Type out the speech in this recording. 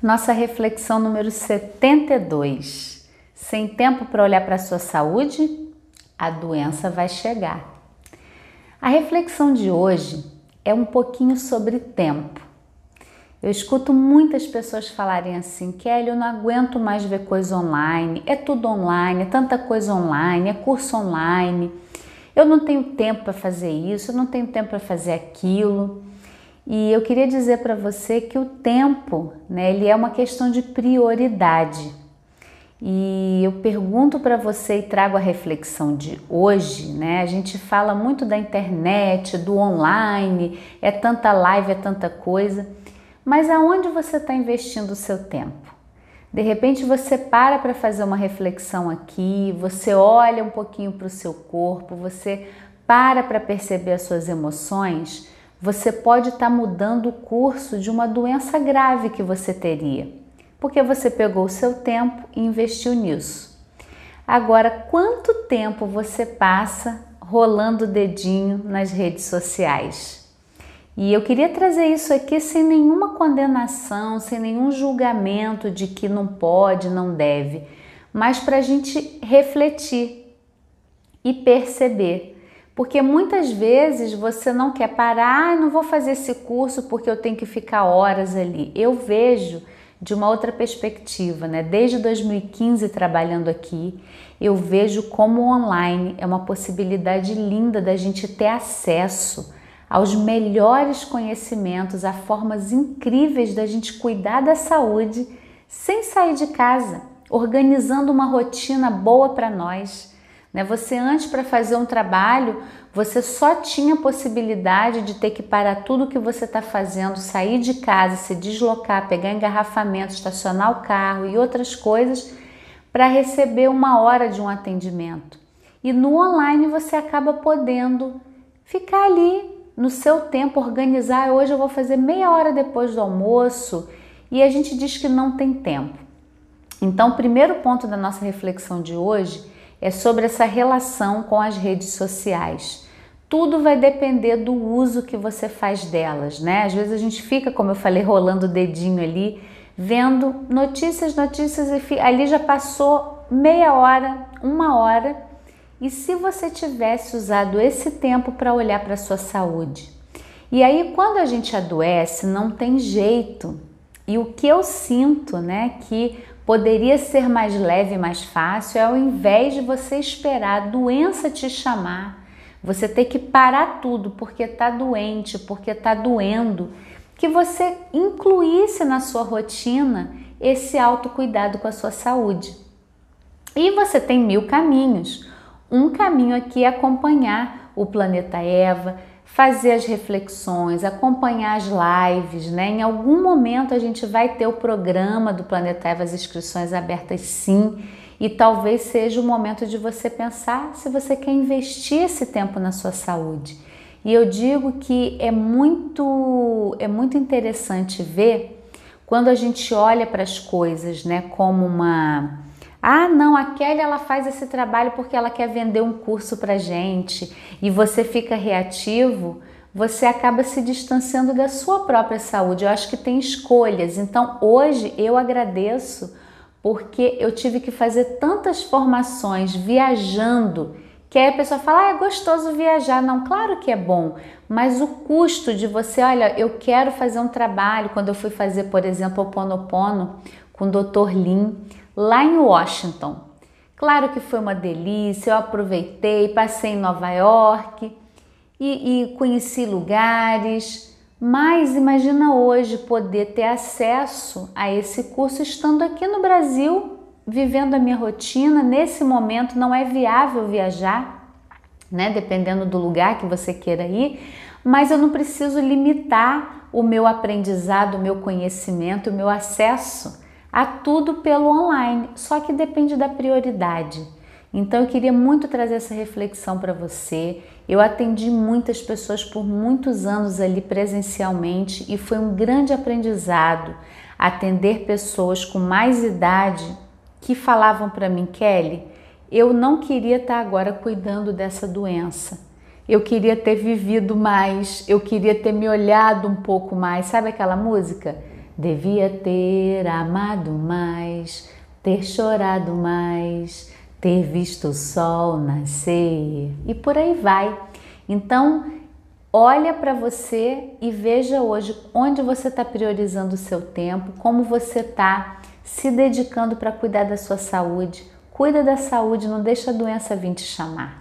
Nossa reflexão número 72. Sem tempo para olhar para a sua saúde, a doença vai chegar. A reflexão de hoje é um pouquinho sobre tempo. Eu escuto muitas pessoas falarem assim: Kelly, eu não aguento mais ver coisa online, é tudo online, é tanta coisa online, é curso online, eu não tenho tempo para fazer isso, eu não tenho tempo para fazer aquilo. E eu queria dizer para você que o tempo, né, ele é uma questão de prioridade. E eu pergunto para você e trago a reflexão de hoje, né? A gente fala muito da internet, do online, é tanta live, é tanta coisa, mas aonde você está investindo o seu tempo? De repente você para para fazer uma reflexão aqui, você olha um pouquinho para o seu corpo, você para para perceber as suas emoções você pode estar tá mudando o curso de uma doença grave que você teria, porque você pegou o seu tempo e investiu nisso. Agora, quanto tempo você passa rolando o dedinho nas redes sociais? E eu queria trazer isso aqui sem nenhuma condenação, sem nenhum julgamento de que não pode, não deve, mas para a gente refletir e perceber porque muitas vezes você não quer parar, não vou fazer esse curso porque eu tenho que ficar horas ali. Eu vejo de uma outra perspectiva, né? Desde 2015 trabalhando aqui, eu vejo como o online é uma possibilidade linda da gente ter acesso aos melhores conhecimentos, a formas incríveis da gente cuidar da saúde sem sair de casa, organizando uma rotina boa para nós né? Você antes para fazer um trabalho, você só tinha possibilidade de ter que parar tudo que você está fazendo, sair de casa, se deslocar, pegar engarrafamento, estacionar o carro e outras coisas para receber uma hora de um atendimento. E no online você acaba podendo ficar ali no seu tempo, organizar. Hoje eu vou fazer meia hora depois do almoço e a gente diz que não tem tempo. Então, o primeiro ponto da nossa reflexão de hoje é sobre essa relação com as redes sociais. Tudo vai depender do uso que você faz delas, né? Às vezes a gente fica, como eu falei, rolando o dedinho ali, vendo notícias, notícias e ali já passou meia hora, uma hora. E se você tivesse usado esse tempo para olhar para sua saúde? E aí, quando a gente adoece, não tem jeito. E o que eu sinto, né, que poderia ser mais leve mais fácil é ao invés de você esperar a doença te chamar, você ter que parar tudo porque está doente, porque está doendo, que você incluísse na sua rotina esse autocuidado com a sua saúde. E você tem mil caminhos. Um caminho aqui é acompanhar o Planeta Eva, fazer as reflexões, acompanhar as lives, né? Em algum momento a gente vai ter o programa do Planeta Eva, as inscrições abertas sim, e talvez seja o momento de você pensar se você quer investir esse tempo na sua saúde. E eu digo que é muito é muito interessante ver quando a gente olha para as coisas, né, como uma ah, não, a Kelly ela faz esse trabalho porque ela quer vender um curso para gente e você fica reativo, você acaba se distanciando da sua própria saúde. Eu acho que tem escolhas. Então, hoje eu agradeço porque eu tive que fazer tantas formações viajando que aí a pessoa fala, ah, é gostoso viajar. Não, claro que é bom, mas o custo de você, olha, eu quero fazer um trabalho. Quando eu fui fazer, por exemplo, o Ponopono com o Dr. Lin, lá em Washington. Claro que foi uma delícia, eu aproveitei, passei em Nova York e, e conheci lugares, mas imagina hoje poder ter acesso a esse curso estando aqui no Brasil, vivendo a minha rotina. Nesse momento não é viável viajar, né? Dependendo do lugar que você queira ir, mas eu não preciso limitar o meu aprendizado, o meu conhecimento, o meu acesso a tudo pelo online, só que depende da prioridade. Então eu queria muito trazer essa reflexão para você. Eu atendi muitas pessoas por muitos anos ali presencialmente e foi um grande aprendizado atender pessoas com mais idade que falavam para mim, Kelly, eu não queria estar agora cuidando dessa doença. Eu queria ter vivido mais, eu queria ter me olhado um pouco mais. Sabe aquela música? Devia ter amado mais, ter chorado mais, ter visto o sol nascer e por aí vai. Então, olha para você e veja hoje onde você está priorizando o seu tempo, como você está se dedicando para cuidar da sua saúde. Cuida da saúde, não deixa a doença vir te chamar.